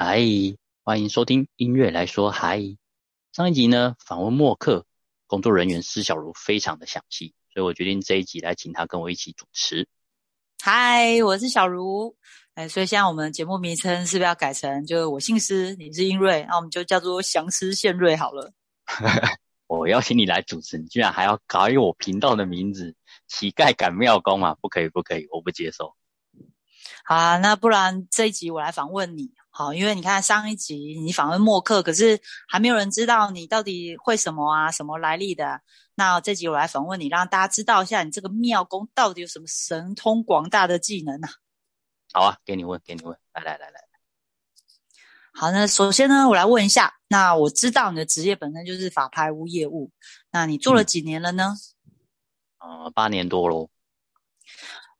嗨，欢迎收听音乐来说嗨。上一集呢，访问默克工作人员施小茹，非常的详细，所以我决定这一集来请他跟我一起主持。嗨，我是小茹。哎，所以现在我们节目名称是不是要改成，就是我姓施，你是英瑞，那我们就叫做祥施献瑞好了。我邀请你来主持，你居然还要改我频道的名字，乞丐赶庙工嘛？不可以，不可以，我不接受。好啊，那不然这一集我来访问你。好，因为你看上一集你访问默克，可是还没有人知道你到底会什么啊，什么来历的。那这集我来访问你，让大家知道一下你这个妙功到底有什么神通广大的技能啊。好啊，给你问，给你问，来来来来。好，那首先呢，我来问一下，那我知道你的职业本身就是法拍屋业务，那你做了几年了呢？呃，八年多喽。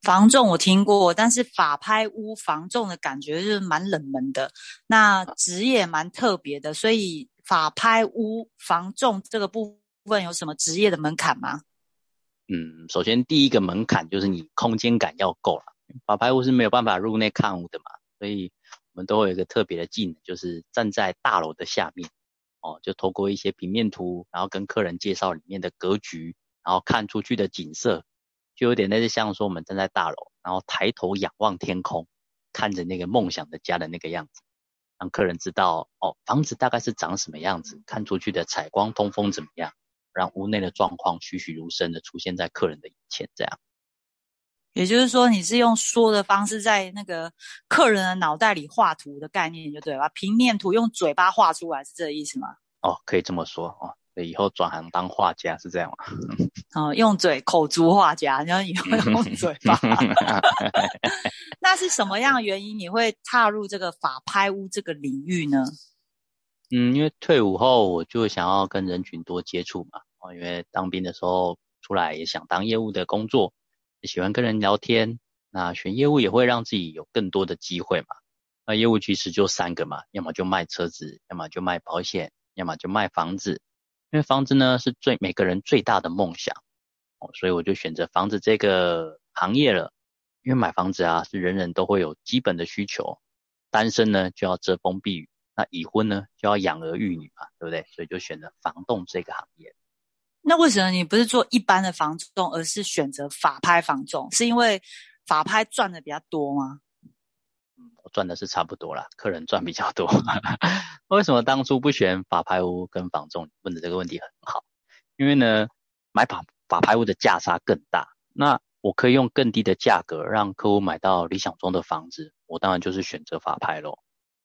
房仲我听过，但是法拍屋房仲的感觉是蛮冷门的，那职业蛮特别的，所以法拍屋房仲这个部分有什么职业的门槛吗？嗯，首先第一个门槛就是你空间感要够了，法拍屋是没有办法入内看屋的嘛，所以我们都会有一个特别的技能，就是站在大楼的下面，哦，就透过一些平面图，然后跟客人介绍里面的格局，然后看出去的景色。就有点类似像说我们站在大楼，然后抬头仰望天空，看着那个梦想的家的那个样子，让客人知道哦，房子大概是长什么样子，看出去的采光通风怎么样，让屋内的状况栩栩如生的出现在客人的眼前，这样。也就是说，你是用说的方式在那个客人的脑袋里画图的概念，就对吧？平面图用嘴巴画出来是这个意思吗？哦，可以这么说哦。以后转行当画家是这样吗？哦，用嘴口足画家，然后以后用嘴巴。那是什么样的原因你会踏入这个法拍屋这个领域呢？嗯，因为退伍后我就想要跟人群多接触嘛。哦，因为当兵的时候出来也想当业务的工作，喜欢跟人聊天。那选业务也会让自己有更多的机会嘛。那业务其实就三个嘛，要么就卖车子，要么就卖保险，要么就卖房子。因为房子呢是最每个人最大的梦想哦，所以我就选择房子这个行业了。因为买房子啊是人人都会有基本的需求，单身呢就要遮风避雨，那已婚呢就要养儿育女嘛，对不对？所以就选择房仲这个行业。那为什么你不是做一般的房仲，而是选择法拍房仲？是因为法拍赚的比较多吗？我赚的是差不多啦，客人赚比较多。为什么当初不选法拍屋跟房仲？问的这个问题很好，因为呢，买法法拍屋的价差更大，那我可以用更低的价格让客户买到理想中的房子，我当然就是选择法拍咯。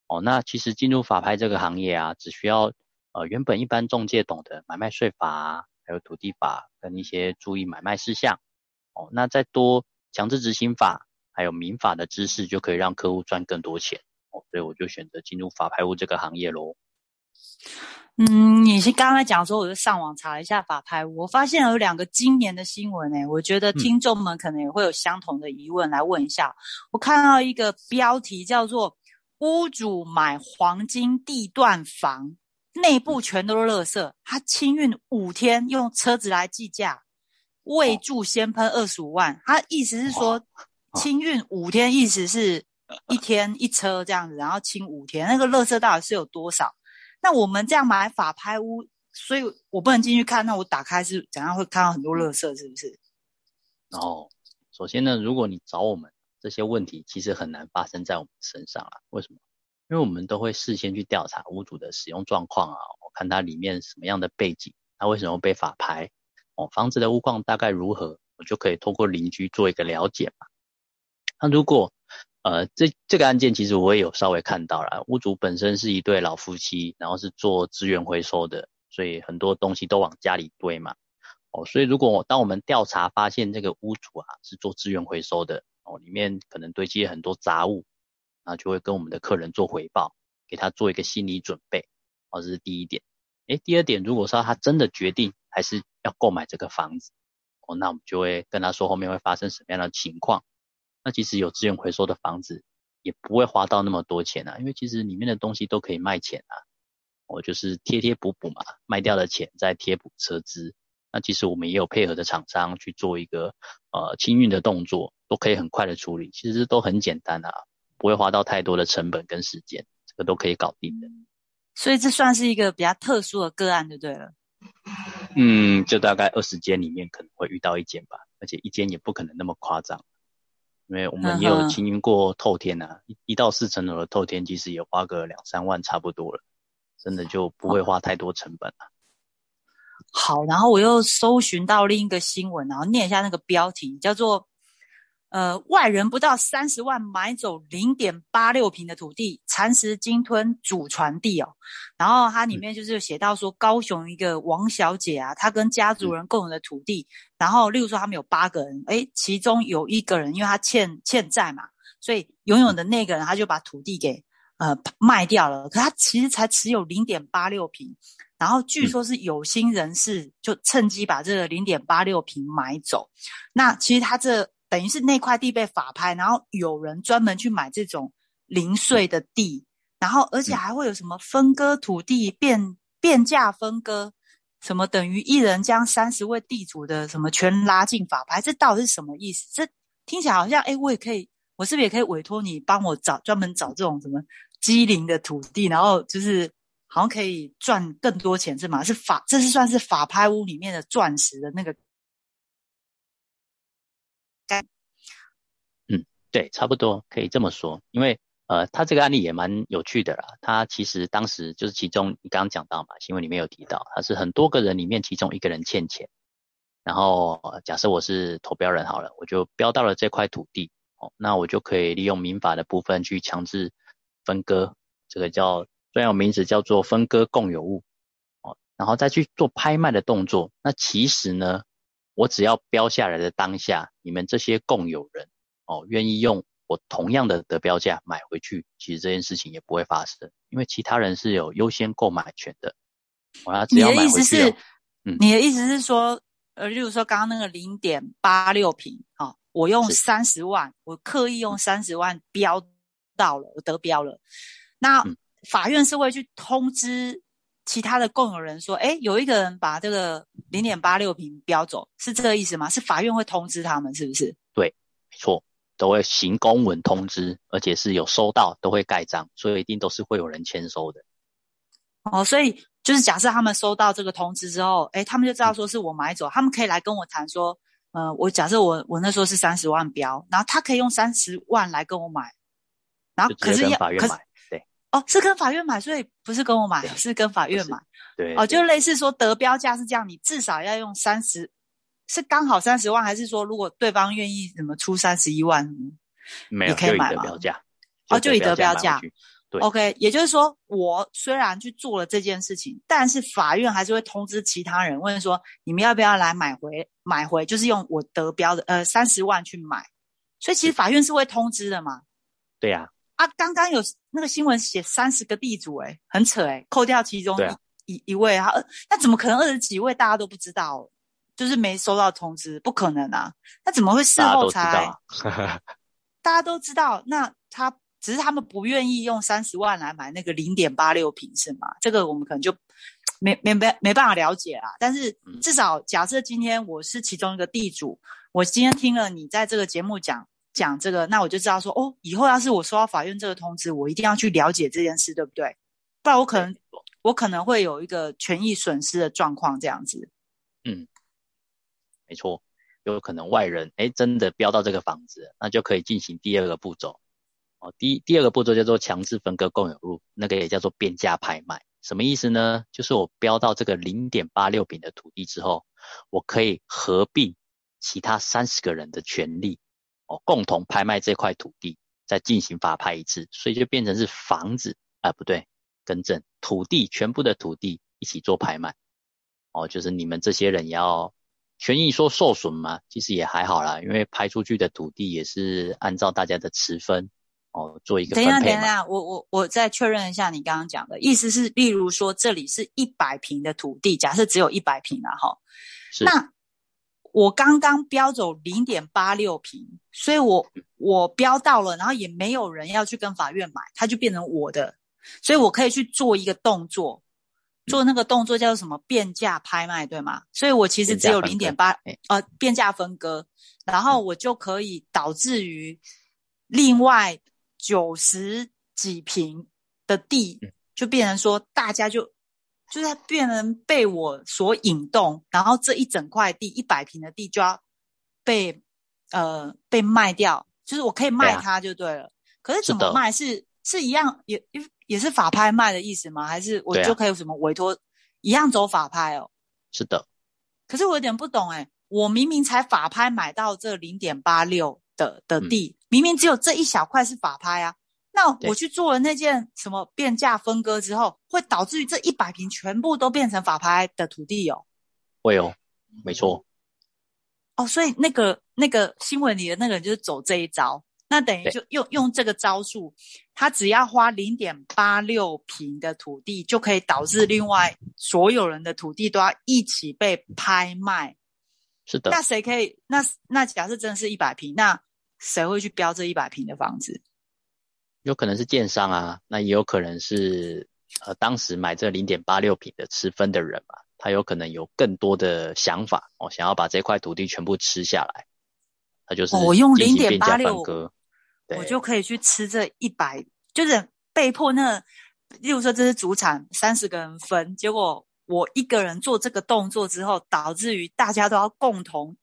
哦，那其实进入法拍这个行业啊，只需要呃原本一般中介懂得买卖税法，还有土地法跟一些注意买卖事项。哦，那再多强制执行法。还有民法的知识就可以让客户赚更多钱哦，所以我就选择进入法拍屋这个行业喽。嗯，你是刚才讲说，我就上网查了一下法拍屋，我发现有两个今年的新闻诶，我觉得听众们可能也会有相同的疑问，来问一下。我看到一个标题叫做“屋主买黄金地段房，内部全都是垃圾，他清运五天，用车子来计价，未住先喷二十五万”，他意思是说。清运五天，意思是一天一车这样子，然后清五天，那个垃圾到底是有多少？那我们这样买法拍屋，所以我不能进去看，那我打开是怎样会看到很多垃圾，是不是？然后，首先呢，如果你找我们这些问题，其实很难发生在我们身上啊。为什么？因为我们都会事先去调查屋主的使用状况啊，我看它里面什么样的背景，它为什么被法拍？哦，房子的屋况大概如何，我就可以通过邻居做一个了解嘛。那如果，呃，这这个案件其实我也有稍微看到了，屋主本身是一对老夫妻，然后是做资源回收的，所以很多东西都往家里堆嘛。哦，所以如果当我们调查发现这个屋主啊是做资源回收的，哦，里面可能堆积很多杂物，那就会跟我们的客人做回报，给他做一个心理准备。哦，这是第一点。诶，第二点，如果说他真的决定还是要购买这个房子，哦，那我们就会跟他说后面会发生什么样的情况。那其实有资源回收的房子也不会花到那么多钱啊，因为其实里面的东西都可以卖钱啊。我就是贴贴补补嘛，卖掉的钱再贴补车资。那其实我们也有配合的厂商去做一个呃清运的动作，都可以很快的处理，其实都很简单啊，不会花到太多的成本跟时间。这个都可以搞定的。所以这算是一个比较特殊的个案，就对了。嗯，就大概二十间里面可能会遇到一间吧，而且一间也不可能那么夸张，因为我们也有经营过透天啊，一一到四层楼的透天，其实也花个两三万差不多了，真的就不会花太多成本了。好，然后我又搜寻到另一个新闻，然后念一下那个标题，叫做。呃，外人不到三十万买走零点八六平的土地，蚕食鲸吞祖传地哦。然后它里面就是写到说，高雄一个王小姐啊，她跟家族人共有的土地，然后例如说他们有八个人，诶，其中有一个人因为他欠欠债嘛，所以拥有的那个人他就把土地给呃卖掉了，可他其实才持有零点八六平，然后据说是有心人士就趁机把这个零点八六平买走，那其实他这。等于是那块地被法拍，然后有人专门去买这种零碎的地，然后而且还会有什么分割土地变变价分割，什么等于一人将三十位地主的什么全拉进法拍，这到底是什么意思？这听起来好像，哎，我也可以，我是不是也可以委托你帮我找专门找这种什么机灵的土地，然后就是好像可以赚更多钱是吗？是法，这是算是法拍屋里面的钻石的那个。对，差不多可以这么说，因为呃，他这个案例也蛮有趣的啦。他其实当时就是其中你刚刚讲到嘛，新闻里面有提到，他是很多个人里面其中一个人欠钱，然后假设我是投标人好了，我就标到了这块土地，哦，那我就可以利用民法的部分去强制分割，这个叫专有名词叫做分割共有物，哦，然后再去做拍卖的动作。那其实呢，我只要标下来的当下，你们这些共有人。哦，愿意用我同样的得标价买回去，其实这件事情也不会发生，因为其他人是有优先购买权的。我要只要买回去。你的意思是，嗯，你的意思是说，呃，例如说刚刚那个零点八六平，啊，我用三十万，我刻意用三十万标到了，我得标了，那法院是会去通知其他的共有人说，哎，有一个人把这个零点八六平标走，是这个意思吗？是法院会通知他们，是不是？对，没错。都会行公文通知，而且是有收到都会盖章，所以一定都是会有人签收的。哦，所以就是假设他们收到这个通知之后，哎，他们就知道说是我买走，他们可以来跟我谈说，呃，我假设我我那时候是三十万标，然后他可以用三十万来跟我买，然后可是要可是对哦，是跟法院买，所以不是跟我买，是跟法院买。对哦，就类似说得标价是这样，你至少要用三十。是刚好三十万，还是说如果对方愿意怎么出三十一万，没有可以买吗？哦，就以得标价。对，OK，也就是说，我虽然去做了这件事情，但是法院还是会通知其他人，问说你们要不要来买回买回，就是用我得标的呃三十万去买。所以其实法院是会通知的嘛。对呀。啊，刚刚有那个新闻写三十个地主，哎，很扯哎，扣掉其中一一位啊，那怎么可能二十几位大家都不知道？就是没收到通知，不可能啊！那怎么会事后才？大家都知道，那他只是他们不愿意用三十万来买那个零点八六平，是吗？这个我们可能就没没没没办法了解啦。但是至少假设今天我是其中一个地主，我今天听了你在这个节目讲讲这个，那我就知道说，哦，以后要是我收到法院这个通知，我一定要去了解这件事，对不对？不然我可能我可能会有一个权益损失的状况，这样子。嗯。没错，有可能外人哎真的标到这个房子，那就可以进行第二个步骤哦。第第二个步骤叫做强制分割共有物，那个也叫做变价拍卖。什么意思呢？就是我标到这个零点八六平的土地之后，我可以合并其他三十个人的权利哦，共同拍卖这块土地，再进行法拍一次，所以就变成是房子啊，不对，更正，土地全部的土地一起做拍卖哦，就是你们这些人也要。权益说受损嘛，其实也还好啦，因为拍出去的土地也是按照大家的持分哦做一个分配等一下，等一下，我我我再确认一下你刚刚讲的意思是，例如说这里是一百平的土地，假设只有一百平啊，哈，那我刚刚标走零点八六平，所以我我标到了，然后也没有人要去跟法院买，它就变成我的，所以我可以去做一个动作。做那个动作叫做什么变价拍卖，对吗？所以我其实只有零点八，呃，变价分割，然后我就可以导致于另外九十几平的地，就变成说大家就就是变成被我所引动，然后这一整块地一百平的地就要被呃被卖掉，就是我可以卖它就对了。可是怎么卖是是一样也也是法拍卖的意思吗？还是我就可以有什么委托一样走法拍哦？是的。可是我有点不懂哎，我明明才法拍买到这零点八六的的地，明明只有这一小块是法拍啊，那我去做了那件什么变价分割之后，会导致于这一百平全部都变成法拍的土地哦？会哦，没错。哦，所以那个那个新闻里的那个人就是走这一招。那等于就用用这个招数，他只要花零点八六平的土地，就可以导致另外所有人的土地都要一起被拍卖。是的。那谁可以？那那假设真的是一百平，那谁会去标这一百平的房子？有可能是建商啊，那也有可能是呃当时买这零点八六平的持分的人嘛，他有可能有更多的想法哦，想要把这块土地全部吃下来，他就是我用零点八六。我就可以去吃这一百，就是被迫那，例如说这是主产，三十个人分，结果我一个人做这个动作之后，导致于大家都要共同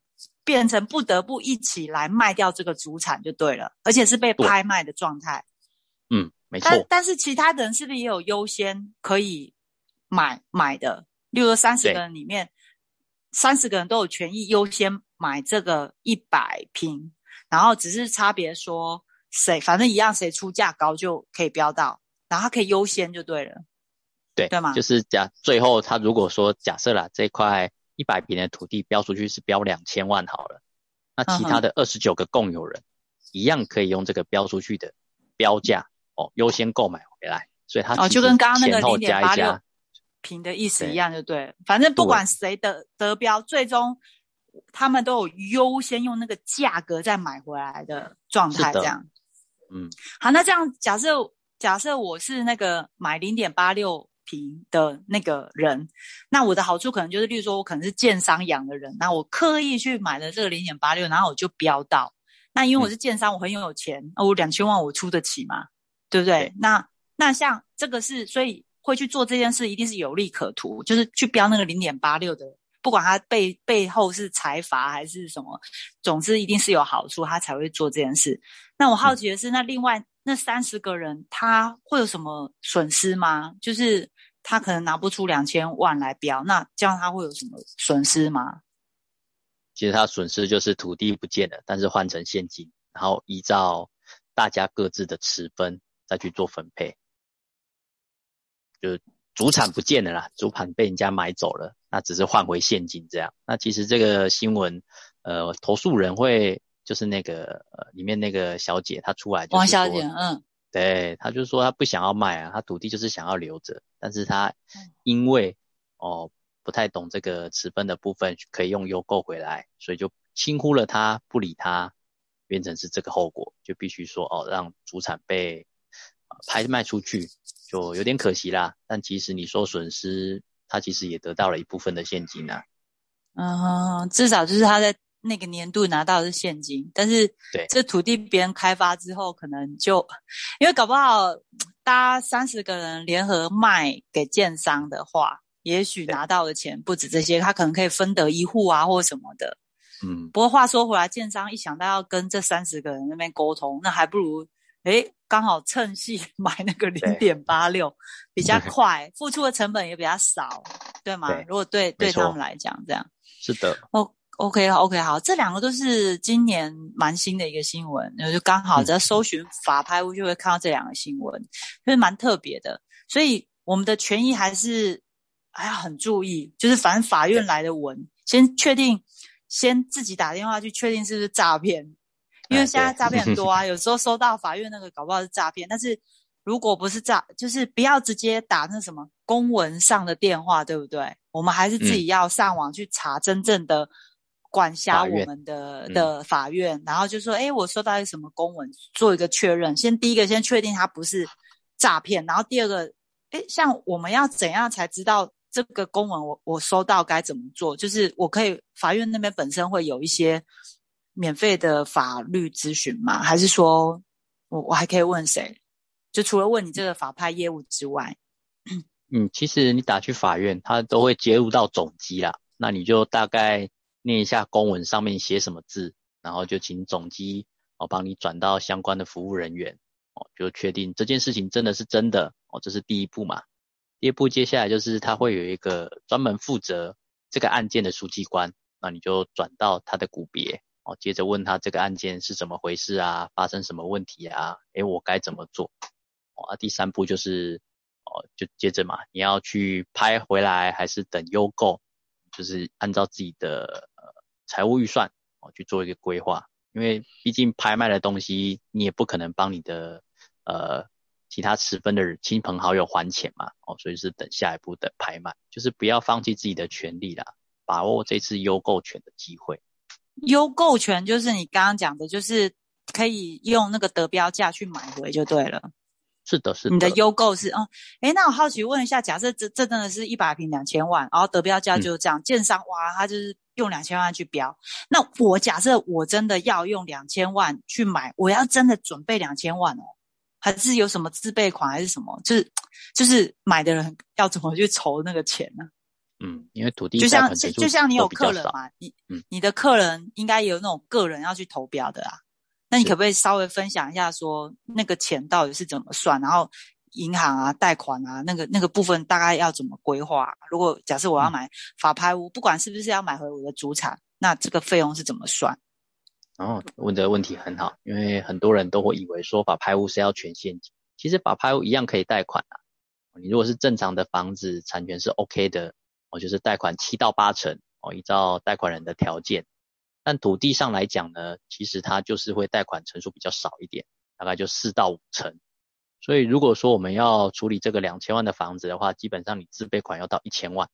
变成不得不一起来卖掉这个主产就对了，而且是被拍卖的状态。嗯，没错。但但是其他人是不是也有优先可以买买的？例如说三十个人里面，三十个人都有权益优先买这个一百平，然后只是差别说。谁反正一样，谁出价高就可以标到，然后他可以优先就对了，对对吗？就是假最后他如果说假设啦，这块一百平的土地标出去是标两千万好了，那其他的二十九个共有人一样可以用这个标出去的标价哦优先购买回来，所以他哦就跟刚刚那个零点八六平的意思一样，就对，反正不管谁得得标，最终他们都有优先用那个价格再买回来的状态，这样。嗯，好，那这样假设假设我是那个买零点八六平的那个人，那我的好处可能就是，例如说我可能是建商养的人，那我刻意去买了这个零点八六，然后我就标到，那因为我是建商，我很有钱，我两千万我出得起嘛，对不对？那那像这个是，所以会去做这件事，一定是有利可图，就是去标那个零点八六的，不管他背背后是财阀还是什么，总之一定是有好处，他才会做这件事。那我好奇的是，那另外那三十个人他会有什么损失吗？就是他可能拿不出两千万来标，那这样他会有什么损失吗？其实他损失就是土地不见了，但是换成现金，然后依照大家各自的持分再去做分配，就主产不见了啦，主盘被人家买走了，那只是换回现金这样。那其实这个新闻，呃，投诉人会。就是那个呃，里面那个小姐，她出来王小姐，嗯，对，她就说她不想要卖啊，她土地就是想要留着，但是她因为哦不太懂这个持分的部分，可以用优购回来，所以就轻忽了她，不理她，变成是这个后果，就必须说哦让主产被拍卖出去，就有点可惜啦。但其实你说损失，他其实也得到了一部分的现金啊。嗯，至少就是他在。那个年度拿到的是现金，但是对这土地别人开发之后，可能就因为搞不好，大家三十个人联合卖给建商的话，也许拿到的钱不止这些，他可能可以分得一户啊，或什么的。嗯，不过话说回来，建商一想到要跟这三十个人那边沟通，那还不如诶刚好趁戏 买那个零点八六，比较快，付出的成本也比较少，对吗？如果对对他们来讲，这样是的。哦。OK，OK，好，这两个都是今年蛮新的一个新闻，然后就刚好在搜寻法拍屋就会看到这两个新闻，就是蛮特别的。所以我们的权益还是还要很注意，就是反正法院来的文，先确定，先自己打电话去确定是不是诈骗，因为现在诈骗很多啊，有时候收到法院那个搞不好是诈骗，但是如果不是诈，就是不要直接打那什么公文上的电话，对不对？我们还是自己要上网去查真正的。管辖我们的的法院，然后就说：“哎，我收到一个什么公文，做一个确认。先第一个先确定它不是诈骗，然后第二个，哎，像我们要怎样才知道这个公文我我收到该怎么做？就是我可以法院那边本身会有一些免费的法律咨询吗？还是说我我还可以问谁？就除了问你这个法拍业务之外，嗯，其实你打去法院，他都会接入到总机啦。那你就大概念一下公文上面写什么字，然后就请总机哦帮你转到相关的服务人员哦，就确定这件事情真的是真的哦，这是第一步嘛。第二步接下来就是他会有一个专门负责这个案件的书记官，那你就转到他的股别哦，接着问他这个案件是怎么回事啊，发生什么问题啊？诶，我该怎么做？哦，第三步就是哦，就接着嘛，你要去拍回来还是等优购？就是按照自己的呃财务预算哦去做一个规划，因为毕竟拍卖的东西你也不可能帮你的呃其他持分的亲朋好友还钱嘛哦，所以是等下一步的拍卖，就是不要放弃自己的权利啦，把握这次优购权的机会。优购权就是你刚刚讲的，就是可以用那个得标价去买回就对了。是的，是的。你的优购是哦，哎，那我好奇问一下，假设这这真的是一百平两千万，然后得标价就是这样，建商哇，他就是用两千万去标。那我假设我真的要用两千万去买，我要真的准备两千万哦，还是有什么自备款还是什么？就是就是买的人要怎么去筹那个钱呢？嗯，因为土地就像就像你有客人嘛，你嗯，你的客人应该有那种个人要去投标的啊。那你可不可以稍微分享一下，说那个钱到底是怎么算？然后银行啊、贷款啊，那个那个部分大概要怎么规划？如果假设我要买法拍屋，不管是不是要买回我的主产，那这个费用是怎么算？哦，问的问题很好，因为很多人都会以为说法拍屋是要全现金，其实法拍屋一样可以贷款啊。你如果是正常的房子产权是 OK 的，哦，就是贷款七到八成哦，依照贷款人的条件。但土地上来讲呢，其实它就是会贷款成数比较少一点，大概就四到五成。所以如果说我们要处理这个两千万的房子的话，基本上你自备款要到一千万，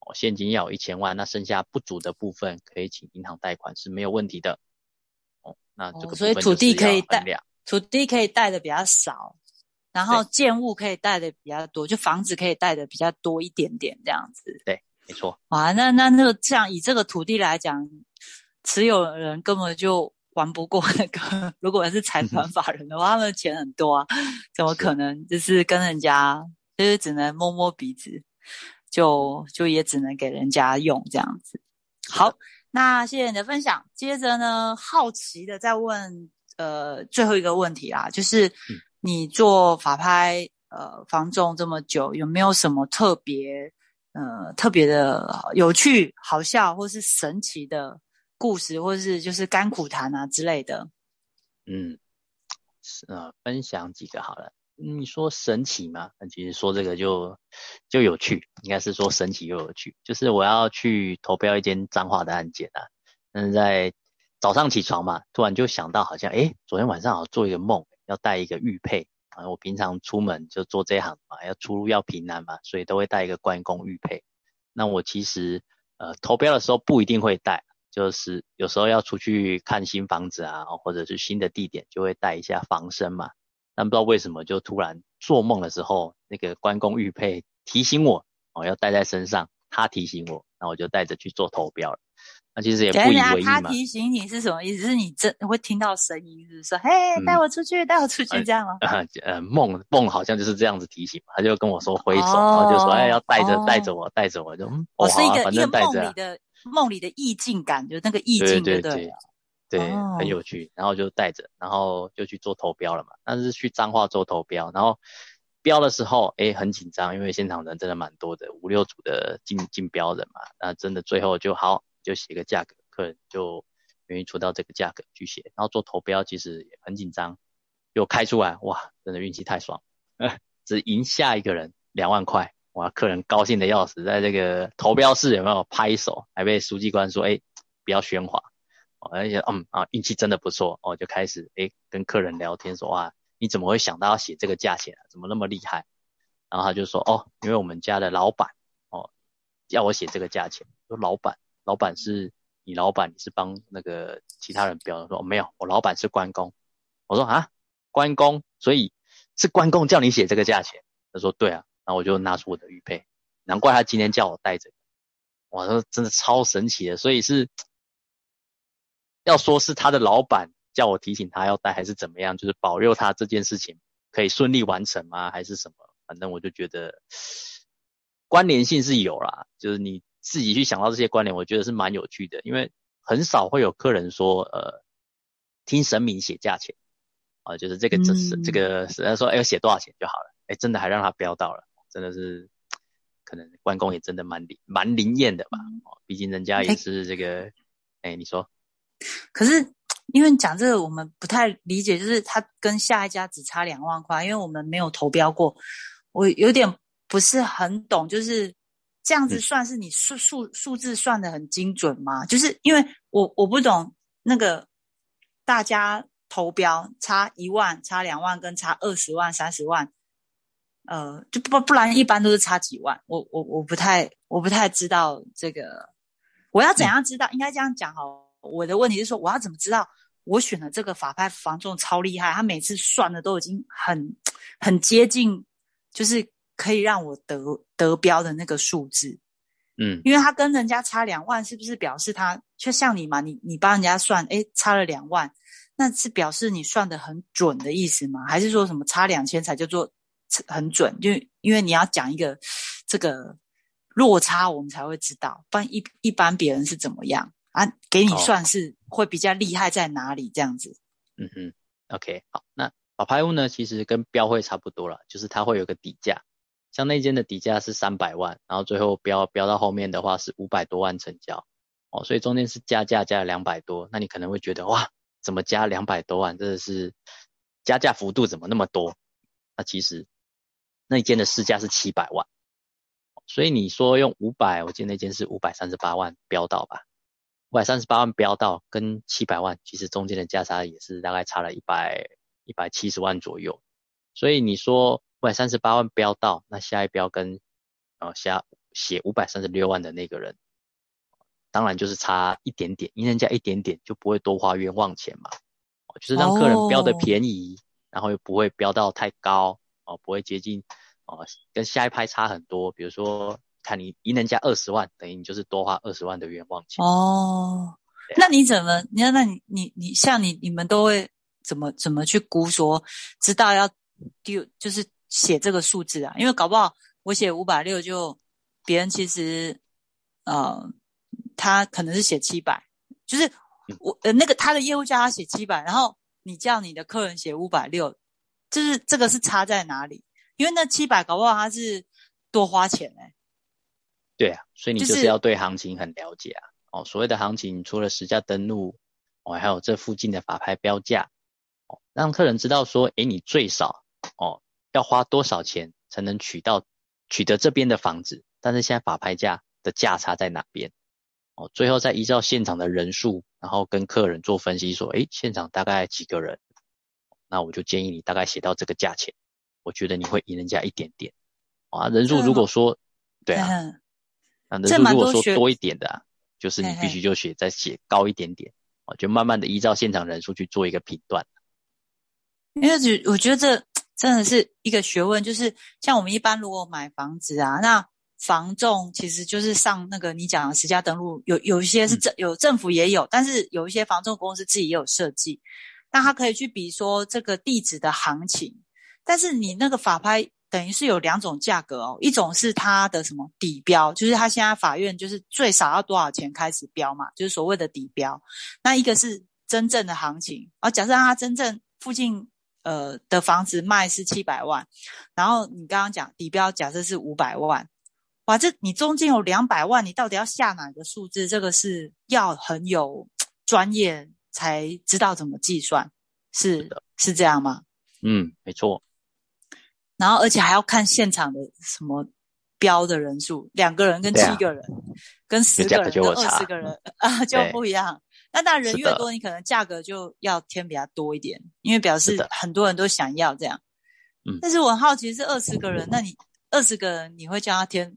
哦，现金要有一千万，那剩下不足的部分可以请银行贷款是没有问题的。哦，那这个所以土地可以贷，土地可以贷的比较少，然后建物可以贷的比较多，就房子可以贷的比较多一点点这样子。对，没错。哇，那那那个这样以这个土地来讲。持有人根本就玩不过那个，如果是财团 法人的话，他们钱很多啊，怎么可能就是跟人家就是只能摸摸鼻子，就就也只能给人家用这样子。好，那谢谢你的分享。接着呢，好奇的再问呃最后一个问题啦，就是你做法拍呃房仲这么久，有没有什么特别呃特别的有趣、好笑或是神奇的？故事或是就是甘苦谈啊之类的，嗯，啊，分享几个好了。你说神奇吗？那其实说这个就就有趣，应该是说神奇又有趣。就是我要去投标一间脏话的案件啊，但是在早上起床嘛，突然就想到好像，诶，昨天晚上好像做一个梦，要带一个玉佩啊。我平常出门就做这行嘛，要出入要平安嘛，所以都会带一个关公玉佩。那我其实呃投标的时候不一定会带。就是有时候要出去看新房子啊，或者是新的地点，就会带一下防身嘛。但不知道为什么，就突然做梦的时候，那个关公玉佩提醒我哦，要带在身上。他提醒我，那我就带着去做投标了。那其实也不以为意嘛。他提醒你是什么意思？是你真会听到声音，是说嘿，带我出去，带我出去这样吗？呃，梦梦好像就是这样子提醒，他就跟我说挥手，然后就说哎，要带着带着我，带着我，就我是一个一个梦里的。梦里的意境感，就那个意境，对对对，很有趣。然后就带着，然后就去做投标了嘛。但是去彰化做投标，然后标的时候，哎，很紧张，因为现场人真的蛮多的，五六组的竞竞标人嘛。那真的最后就好，就写个价格，客人就愿意出到这个价格去写。然后做投标其实也很紧张，又开出来，哇，真的运气太爽，只赢下一个人两万块。哇，客人高兴的要死，在这个投标室有没有拍手？还被书记官说：“哎，不要喧哗。”而且，嗯啊，运气真的不错。哦，就开始哎跟客人聊天说：“哇，你怎么会想到要写这个价钱？怎么那么厉害？”然后他就说：“哦，因为我们家的老板哦要我写这个价钱。”说：“老板，老板是你老板，你是帮那个其他人标的？”说：“没有，我老板是关公。”我说：“啊，关公，所以是关公叫你写这个价钱？”他说：“对啊。”然后我就拿出我的玉佩，难怪他今天叫我带着，哇，说真的超神奇的，所以是要说是他的老板叫我提醒他要带，还是怎么样，就是保佑他这件事情可以顺利完成吗？还是什么？反正我就觉得关联性是有啦，就是你自己去想到这些关联，我觉得是蛮有趣的，因为很少会有客人说，呃，听神明写价钱啊，就是这个这是这个，他说哎，写多少钱就好了，哎，真的还让他标到了，真的是可能关公也真的蛮灵蛮灵验的吧，哦，毕竟人家也是这个，哎，你说，可是。因为讲这个我们不太理解，就是他跟下一家只差两万块，因为我们没有投标过，我有点不是很懂，就是这样子算是你数数数字算的很精准吗？就是因为我我不懂那个大家投标差一万、差两万跟差二十万、三十万，呃，就不不然一般都是差几万，我我我不太我不太知道这个，我要怎样知道？应该这样讲好。我的问题是说，我要怎么知道我选的这个法拍房仲超厉害？他每次算的都已经很很接近，就是可以让我得得标的那个数字。嗯，因为他跟人家差两万，是不是表示他就像你嘛？你你帮人家算，哎，差了两万，那是表示你算的很准的意思吗？还是说什么差两千才叫做很准？就因为你要讲一个这个落差，我们才会知道，不然一一般别人是怎么样？啊，给你算是会比较厉害在哪里？这样子。嗯哼，OK，好，那法拍屋呢，其实跟标会差不多了，就是它会有个底价，像那间的底价是三百万，然后最后标标到后面的话是五百多万成交，哦，所以中间是加价加了两百多，那你可能会觉得哇，怎么加两百多万？真的是加价幅度怎么那么多？那其实那间的市价是七百万，所以你说用五百，我记得那间是五百三十八万标到吧？五百三十八万标到跟七百万，其实中间的价差也是大概差了一百一百七十万左右。所以你说五百三十八万标到，那下一标跟呃下写五百三十六万的那个人，当然就是差一点点，赢人家一点点就不会多花冤枉钱嘛。就是让客人标的便宜，然后又不会标到太高哦，不会接近哦，跟下一拍差很多。比如说。看你赢人家二十万，等于你就是多花二十万的冤枉钱哦。那你怎么？你看，那你你你像你你们都会怎么怎么去估说，知道要丢就是写这个数字啊？因为搞不好我写五百六，就别人其实呃他可能是写七百，就是我呃那个他的业务叫他写七百，然后你叫你的客人写五百六，就是这个是差在哪里？因为那七百搞不好他是多花钱哎。对啊，所以你就是要对行情很了解啊。哦，所谓的行情，除了实价登录，哦，还有这附近的法拍标价，哦，让客人知道说，诶，你最少哦要花多少钱才能取到取得这边的房子？但是现在法拍价的价差在哪边？哦，最后再依照现场的人数，然后跟客人做分析，说，诶，现场大概几个人？那我就建议你大概写到这个价钱，我觉得你会赢人家一点点。啊，人数如果说，对啊。那人数如果说多一点的，就是你必须就写再写高一点点，哦，就慢慢的依照现场人数去做一个评断。因为我觉得这真的是一个学问，就是像我们一般如果买房子啊，那房仲其实就是上那个你讲的实价登录，有有一些是政有政府也有，但是有一些房仲公司自己也有设计，那他可以去比说这个地址的行情，但是你那个法拍。等于是有两种价格哦，一种是它的什么底标，就是它现在法院就是最少要多少钱开始标嘛，就是所谓的底标。那一个是真正的行情，而假设它真正附近呃的房子卖是七百万，然后你刚刚讲底标假设是五百万，哇，这你中间有两百万，你到底要下哪个数字？这个是要很有专业才知道怎么计算，是的，是这样吗？嗯，没错。然后，而且还要看现场的什么标的人数，两个人跟七个人，跟十个人跟二十个人啊，就不一样。那那人越多，你可能价格就要添比较多一点，因为表示很多人都想要这样。嗯。但是我好奇是二十个人，那你二十个人你会叫他添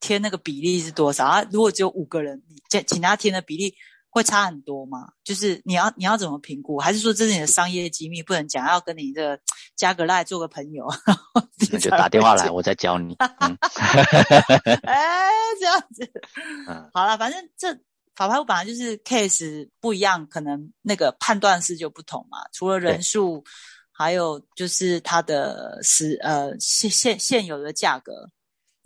添那个比例是多少？啊，如果只有五个人，你请请他添的比例。会差很多吗？就是你要你要怎么评估？还是说这是你的商业机密不能讲？要跟你的加个赖做个朋友，那就 打电话来，我再教你。哎，这样子，嗯，好了，反正这法拍本来就是 case 不一样，可能那个判断式就不同嘛。除了人数，还有就是它的实呃现现现有的价格，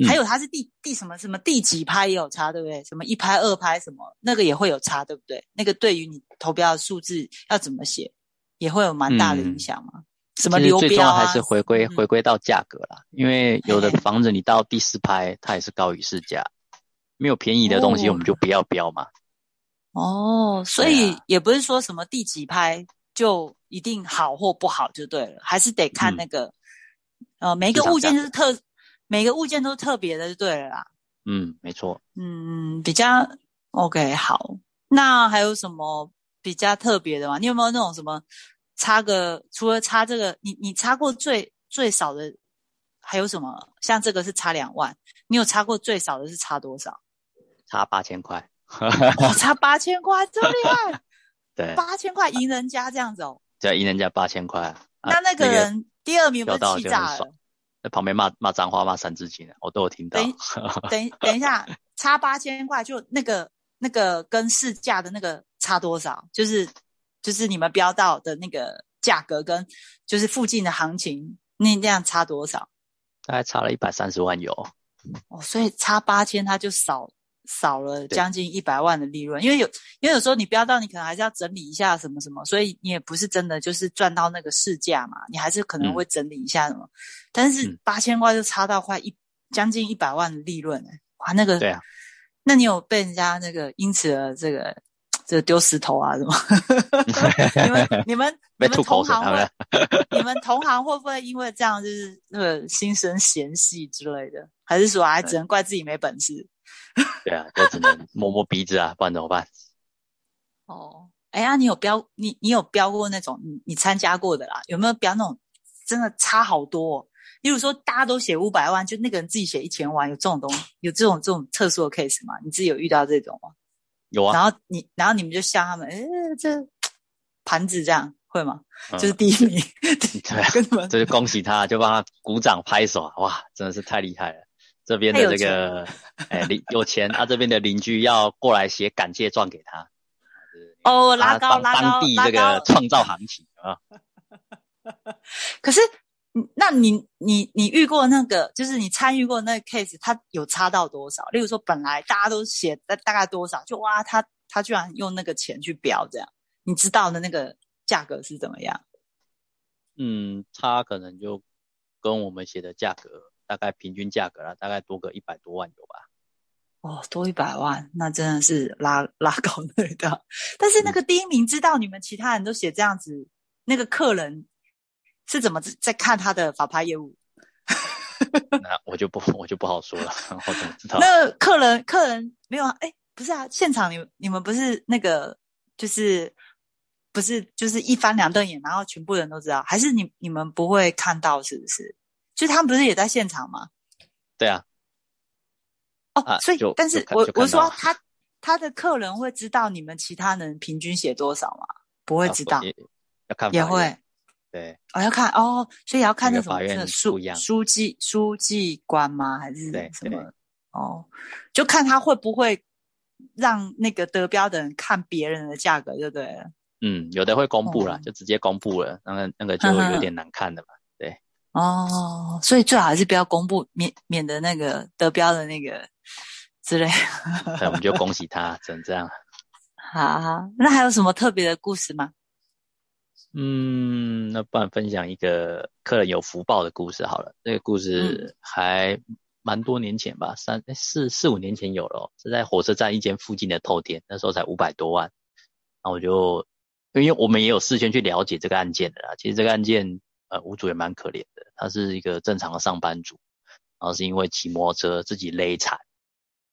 还有它是第第什么什么第几拍也有差，对不对？什么一拍二拍什么那个也会有差，对不对？那个对于你投标的数字要怎么写，也会有蛮大的影响嘛。什么流标啊？还是回归回归到价格啦，因为有的房子你到第四拍它也是高于市价，没有便宜的东西我们就不要标嘛。哦，所以也不是说什么第几拍就一定好或不好就对了，还是得看那个，呃，每个物件是特，每个物件都是特别的就对了啦。嗯，没错。嗯，比较 OK 好。那还有什么比较特别的吗？你有没有那种什么差个？除了差这个，你你差过最最少的还有什么？像这个是差两万，你有差过最少的是差多少？差八千块。我 差八千块，这么厉害？对，八千块赢人家这样子哦。对，赢人家八千块。那那个人第二名不是气炸了？在旁边骂骂脏话，骂三字经的，我都有听到。等等 等一下，差八千块，就那个那个跟市价的那个差多少？就是就是你们标到的那个价格跟就是附近的行情，那那样差多少？大概差了一百三十万有。哦，所以差八千，他就少。少了将近一百万的利润，因为有，因为有时候你标到，你可能还是要整理一下什么什么，所以你也不是真的就是赚到那个市价嘛，你还是可能会整理一下什么。但是八千块就差到快一将近一百万的利润哎，哇，那个对啊，那你有被人家那个因此而这个这丢石头啊什么？你们 你们你们同行会，你 们同行会不会因为这样就是那个心生嫌隙之类的？还是说还只能怪自己没本事？对啊，就只能摸摸鼻子啊，不然怎么办？哦，哎呀，你有标你你有标过那种你你参加过的啦？有没有标那种真的差好多？例如说大家都写五百万，就那个人自己写一千万，有这种东有这种这种特殊的 case 吗？你自己有遇到这种吗？有啊。然后你然后你们就笑他们，哎，这盘子这样会吗？就是第一名，对，这就恭喜他，就帮他鼓掌拍手，哇，真的是太厉害了。这边的这个，哎，邻有钱，他这边的邻居要过来写感谢状给他。哦，拉高拉高当地这个创造行情啊。可是，那你你你遇过那个，就是你参与过那个 case，他有差到多少？例如说，本来大家都写大大概多少，就哇，他他居然用那个钱去标这样，你知道的那个价格是怎么样？嗯，差可能就跟我们写的价格。大概平均价格啦，大概多个一百多万有吧？哦，多一百万，那真的是拉拉高那的。但是那个第一名知道你们其他人都写这样子，那个客人是怎么在看他的法拍业务？那我就不我就不好说了，我怎么知道？那客人客人没有啊？哎，不是啊，现场你你们不是那个就是不是就是一翻两瞪眼，然后全部人都知道？还是你你们不会看到？是不是？就他们不是也在现场吗？对啊。哦，所以，但是我我说他他的客人会知道你们其他人平均写多少吗？不会知道，要看也会。对，哦，要看哦，所以要看那什么书书记书记官吗？还是什么？哦，就看他会不会让那个得标的人看别人的价格，就对了。嗯，有的会公布了，就直接公布了，那个那个就有点难看的嘛。哦，所以最好还是不要公布，免免得那个得标的那个之类。那，我们就恭喜他，只能这样。好，那还有什么特别的故事吗？嗯，那不然分享一个客人有福报的故事好了。这个故事还蛮多年前吧，三四四五年前有了，是在火车站一间附近的透店，那时候才五百多万。那我就因为我们也有事先去了解这个案件的啦，其实这个案件。呃，屋主也蛮可怜的，他是一个正常的上班族，然后是因为骑摩托车自己勒惨，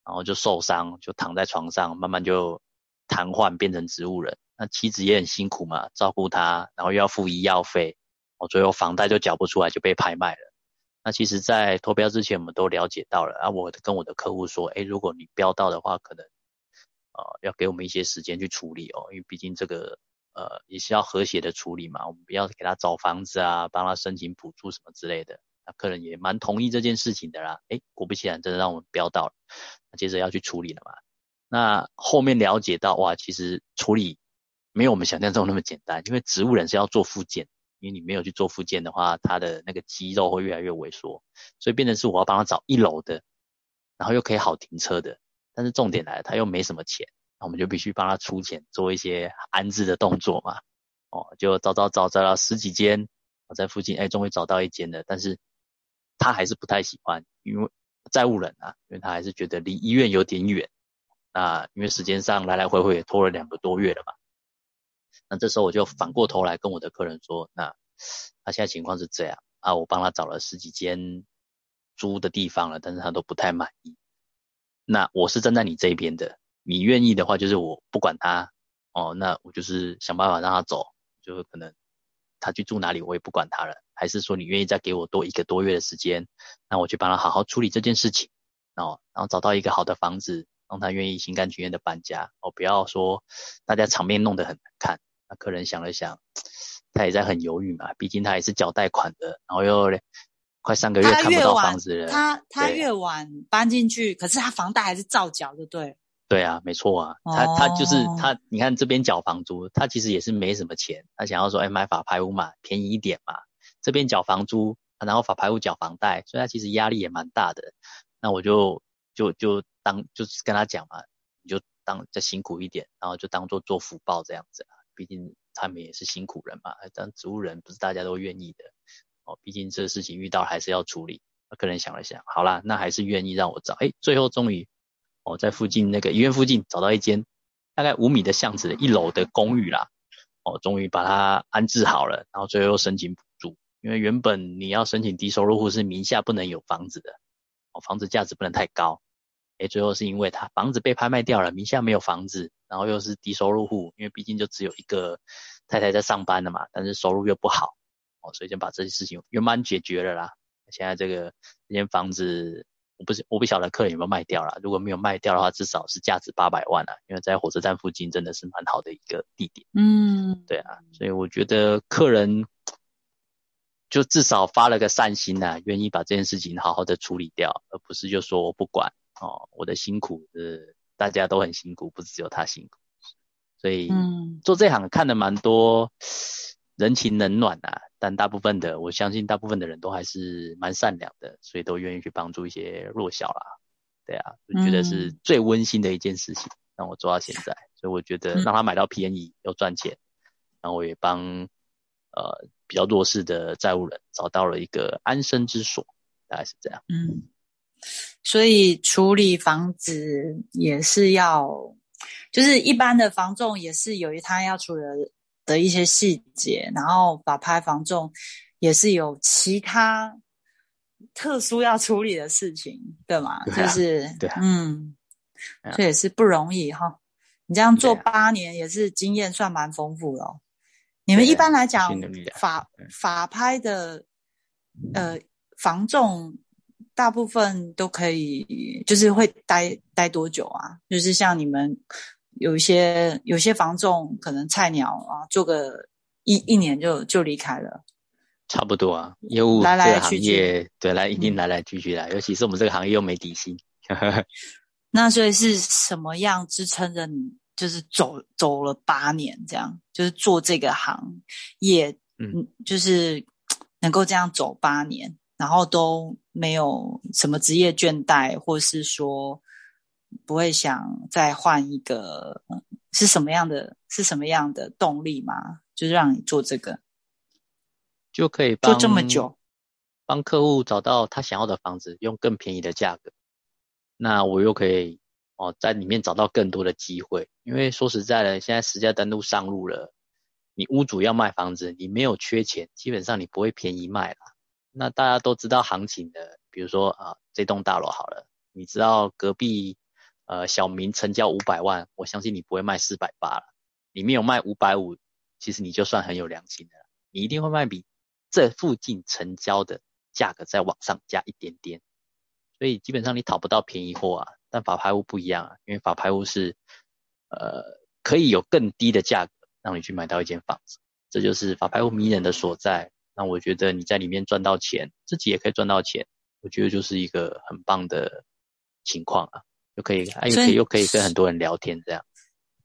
然后就受伤，就躺在床上，慢慢就瘫痪变成植物人。那妻子也很辛苦嘛，照顾他，然后又要付医药费，哦，最后房贷就缴不出来，就被拍卖了。那其实，在投标之前，我们都了解到了，啊，我跟我的客户说，哎，如果你标到的话，可能，呃，要给我们一些时间去处理哦，因为毕竟这个。呃，也是要和谐的处理嘛，我们不要给他找房子啊，帮他申请补助什么之类的。那客人也蛮同意这件事情的啦。诶，果不其然，真的让我们标到了。那接着要去处理了嘛。那后面了解到，哇，其实处理没有我们想象中那么简单，因为植物人是要做复健，因为你没有去做复健的话，他的那个肌肉会越来越萎缩，所以变成是我要帮他找一楼的，然后又可以好停车的。但是重点来了，他又没什么钱，那我们就必须帮他出钱做一些安置的动作嘛。哦，就找找找找到十几间，我在附近，哎，终于找到一间了。但是他还是不太喜欢，因为债务人啊，因为他还是觉得离医院有点远。那因为时间上来来回回也拖了两个多月了嘛。那这时候我就反过头来跟我的客人说，那他现在情况是这样啊，我帮他找了十几间租的地方了，但是他都不太满意。那我是站在你这边的，你愿意的话，就是我不管他哦，那我就是想办法让他走，就可能他去住哪里我也不管他了，还是说你愿意再给我多一个多月的时间，那我去帮他好好处理这件事情，哦，然后找到一个好的房子，让他愿意心甘情愿的搬家，哦，不要说大家场面弄得很难看。那客人想了想，他也在很犹豫嘛，毕竟他也是缴贷款的，然后又。快三个月看不到房子了。他他越晚搬进去，可是他房贷还是照缴，就对。对啊，没错啊。他他就是他，你看这边缴房租，他其实也是没什么钱。他想要说，哎，买法拍屋嘛，便宜一点嘛。这边缴房租，然后法拍屋缴房贷，所以他其实压力也蛮大的。那我就就就当就是跟他讲嘛，你就当再辛苦一点，然后就当做做福报这样子啊。毕竟他们也是辛苦人嘛，当植物人不是大家都愿意的。哦，毕竟这个事情遇到还是要处理。客人想了想，好啦，那还是愿意让我找。哎，最后终于，哦，在附近那个医院附近找到一间大概五米的巷子的一楼的公寓啦。哦，终于把它安置好了，然后最后申请补助。因为原本你要申请低收入户是名下不能有房子的，哦，房子价值不能太高。哎，最后是因为他房子被拍卖掉了，名下没有房子，然后又是低收入户，因为毕竟就只有一个太太在上班的嘛，但是收入又不好。哦，所以就把这些事情圆满解决了啦。现在这个这间房子，我不是我不晓得客人有没有卖掉啦。如果没有卖掉的话，至少是价值八百万啊，因为在火车站附近真的是蛮好的一个地点。嗯，对啊，所以我觉得客人就至少发了个善心呐，愿意把这件事情好好的处理掉，而不是就说我不管哦，我的辛苦是大家都很辛苦，不是只有他辛苦。所以做这行看的蛮多。人情冷暖啊，但大部分的，我相信大部分的人都还是蛮善良的，所以都愿意去帮助一些弱小啦。对啊，我觉得是最温馨的一件事情，让我做到现在。所以我觉得让他买到便宜又赚钱，然后我也帮呃比较弱势的债务人找到了一个安身之所，大概是这样。嗯，所以处理房子也是要，就是一般的房仲也是有一他要处理的。一些细节，然后法拍房仲也是有其他特殊要处理的事情，对吗？就是，对，嗯，这也是不容易哈。你这样做八年，也是经验算蛮丰富的。你们一般来讲，法法拍的呃房仲，大部分都可以，就是会待待多久啊？就是像你们。有一些有些房仲可能菜鸟啊，做个一一年就就离开了，差不多啊。业务这个行业，对，来一定来来去去来，尤其是我们这个行业又没底薪。那所以是什么样支撑着你，就是走走了八年这样，就是做这个行业，嗯，就是能够这样走八年，然后都没有什么职业倦怠，或是说。不会想再换一个，是什么样的？是什么样的动力吗？就是让你做这个，就可以做这么久，帮客户找到他想要的房子，用更便宜的价格。那我又可以哦，在里面找到更多的机会。因为说实在的，现在实价登录上路了，你屋主要卖房子，你没有缺钱，基本上你不会便宜卖啦。那大家都知道行情的，比如说啊，这栋大楼好了，你知道隔壁。呃，小明成交五百万，我相信你不会卖四百八了。你没有卖五百五，其实你就算很有良心的，你一定会卖比这附近成交的价格再往上加一点点。所以基本上你讨不到便宜货啊。但法拍屋不一样啊，因为法拍屋是呃可以有更低的价格让你去买到一间房子，这就是法拍屋迷人的所在。那我觉得你在里面赚到钱，自己也可以赚到钱，我觉得就是一个很棒的情况啊。就可以，又可以又可以跟很多人聊天这样。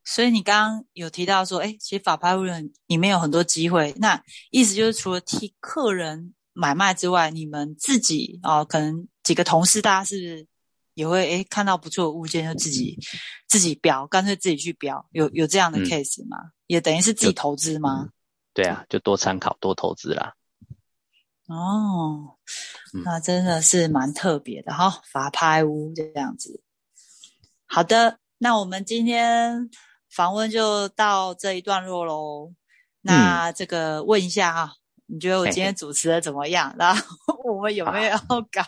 所以你刚刚有提到说，哎，其实法拍屋里面有很多机会。那意思就是除了替客人买卖之外，你们自己哦，可能几个同事，大家是也会哎看到不错的物件就自己自己标，干脆自己去标，有有这样的 case 吗？也等于是自己投资吗？对啊，就多参考多投资啦。哦，那真的是蛮特别的哈，法拍屋这样子。好的，那我们今天。访问就到这一段落喽。那这个问一下哈，你觉得我今天主持的怎么样？然后我们有没有要改？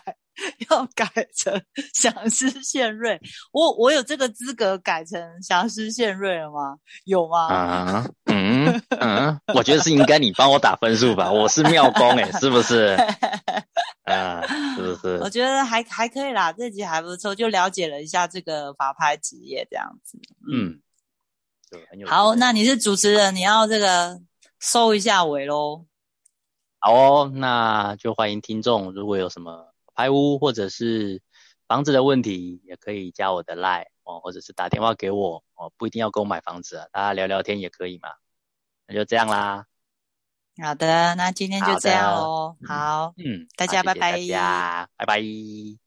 要改成祥狮献瑞？我我有这个资格改成祥狮献瑞了吗？有吗？啊，嗯嗯，我觉得是应该你帮我打分数吧。我是妙公哎，是不是？啊，是不是？我觉得还还可以啦，这集还不错，就了解了一下这个法拍职业这样子。嗯。好，那你是主持人，你要这个收一下尾喽。好哦，那就欢迎听众，如果有什么拍屋或者是房子的问题，也可以加我的 line 哦，或者是打电话给我哦，不一定要跟我买房子啊，大家聊聊天也可以嘛。那就这样啦。好的，那今天就这样哦。好，嗯，大家拜拜。大家拜拜。